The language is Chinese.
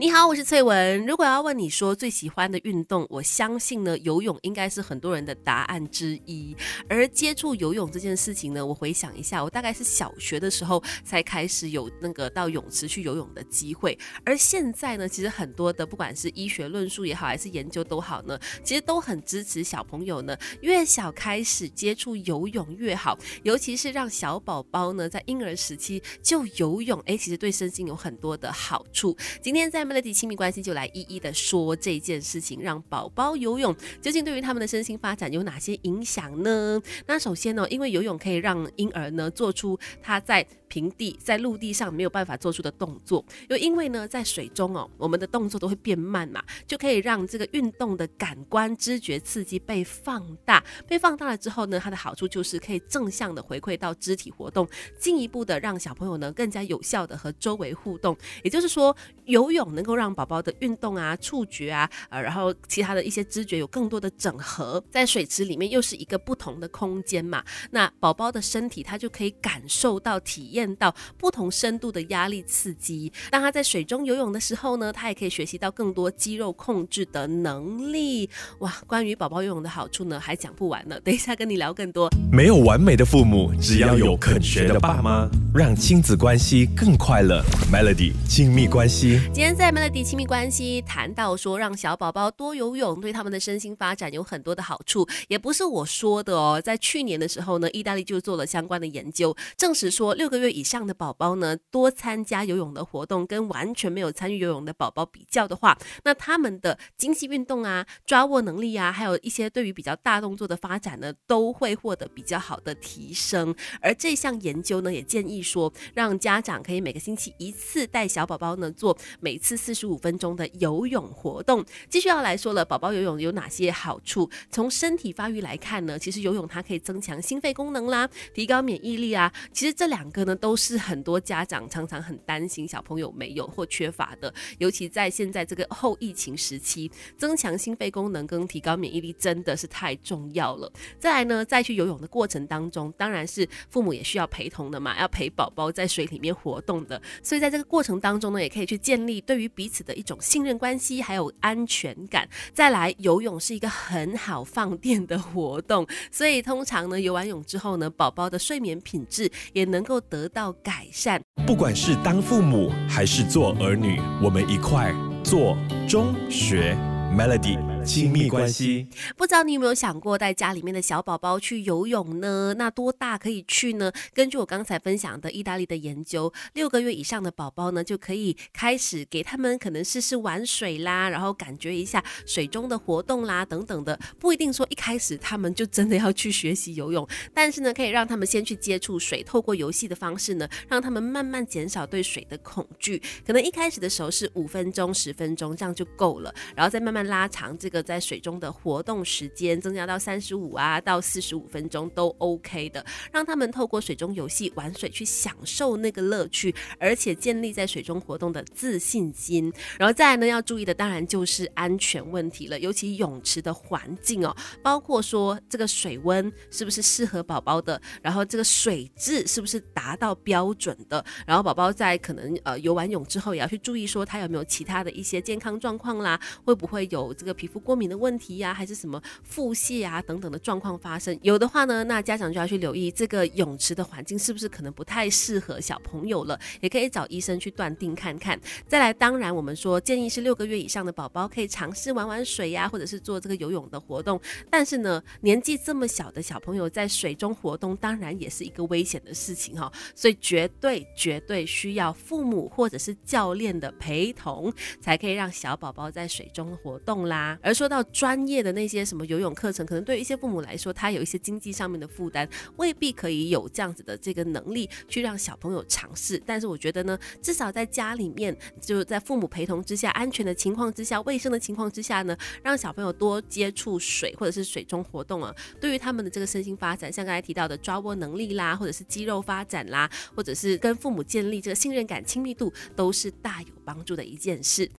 你好，我是翠文。如果要问你说最喜欢的运动，我相信呢，游泳应该是很多人的答案之一。而接触游泳这件事情呢，我回想一下，我大概是小学的时候才开始有那个到泳池去游泳的机会。而现在呢，其实很多的不管是医学论述也好，还是研究都好呢，其实都很支持小朋友呢，越小开始接触游泳越好，尤其是让小宝宝呢在婴儿时期就游泳，哎，其实对身心有很多的好处。今天在 Melody 亲密关系就来一一的说这件事情，让宝宝游泳究竟对于他们的身心发展有哪些影响呢？那首先呢，因为游泳可以让婴儿呢做出他在平地在陆地上没有办法做出的动作，又因为呢，在水中哦，我们的动作都会变慢嘛，就可以让这个运动的感官知觉刺激被放大，被放大了之后呢，它的好处就是可以正向的回馈到肢体活动，进一步的让小朋友呢更加有效的和周围互动。也就是说，游泳能够让宝宝的运动啊、触觉啊，呃，然后其他的一些知觉有更多的整合，在水池里面又是一个不同的空间嘛，那宝宝的身体他就可以感受到体验。到不同深度的压力刺激，当他在水中游泳的时候呢，他也可以学习到更多肌肉控制的能力。哇，关于宝宝游泳的好处呢，还讲不完呢。等一下跟你聊更多。没有完美的父母，只要有肯学的爸妈，让亲子关系更快乐。Melody 亲密关系，今天在 Melody 亲密关系谈到说，让小宝宝多游泳对他们的身心发展有很多的好处，也不是我说的哦。在去年的时候呢，意大利就做了相关的研究，证实说六个月。以上的宝宝呢，多参加游泳的活动，跟完全没有参与游泳的宝宝比较的话，那他们的精细运动啊、抓握能力啊，还有一些对于比较大动作的发展呢，都会获得比较好的提升。而这项研究呢，也建议说，让家长可以每个星期一次带小宝宝呢做每次四十五分钟的游泳活动。继续要来说了，宝宝游泳有哪些好处？从身体发育来看呢，其实游泳它可以增强心肺功能啦，提高免疫力啊。其实这两个呢。都是很多家长常常很担心小朋友没有或缺乏的，尤其在现在这个后疫情时期，增强心肺功能跟提高免疫力真的是太重要了。再来呢，在去游泳的过程当中，当然是父母也需要陪同的嘛，要陪宝宝在水里面活动的。所以在这个过程当中呢，也可以去建立对于彼此的一种信任关系，还有安全感。再来，游泳是一个很好放电的活动，所以通常呢，游完泳之后呢，宝宝的睡眠品质也能够得。到改善，不管是当父母还是做儿女，我们一块做中学 Melody。亲密关系，不知道你有没有想过带家里面的小宝宝去游泳呢？那多大可以去呢？根据我刚才分享的意大利的研究，六个月以上的宝宝呢，就可以开始给他们可能试试玩水啦，然后感觉一下水中的活动啦等等的，不一定说一开始他们就真的要去学习游泳，但是呢，可以让他们先去接触水，透过游戏的方式呢，让他们慢慢减少对水的恐惧。可能一开始的时候是五分钟、十分钟这样就够了，然后再慢慢拉长这。个在水中的活动时间增加到三十五啊到四十五分钟都 OK 的，让他们透过水中游戏玩水去享受那个乐趣，而且建立在水中活动的自信心。然后再来呢，要注意的当然就是安全问题了，尤其泳池的环境哦，包括说这个水温是不是适合宝宝的，然后这个水质是不是达到标准的，然后宝宝在可能呃游完泳之后也要去注意说他有没有其他的一些健康状况啦，会不会有这个皮肤。过敏的问题呀，还是什么腹泻啊等等的状况发生，有的话呢，那家长就要去留意这个泳池的环境是不是可能不太适合小朋友了，也可以找医生去断定看看。再来，当然我们说建议是六个月以上的宝宝可以尝试玩玩水呀，或者是做这个游泳的活动。但是呢，年纪这么小的小朋友在水中活动，当然也是一个危险的事情哈，所以绝对绝对需要父母或者是教练的陪同，才可以让小宝宝在水中活动啦。而说到专业的那些什么游泳课程，可能对于一些父母来说，他有一些经济上面的负担，未必可以有这样子的这个能力去让小朋友尝试。但是我觉得呢，至少在家里面，就在父母陪同之下、安全的情况之下、卫生的情况之下呢，让小朋友多接触水或者是水中活动啊，对于他们的这个身心发展，像刚才提到的抓握能力啦，或者是肌肉发展啦，或者是跟父母建立这个信任感、亲密度，都是大有帮助的一件事。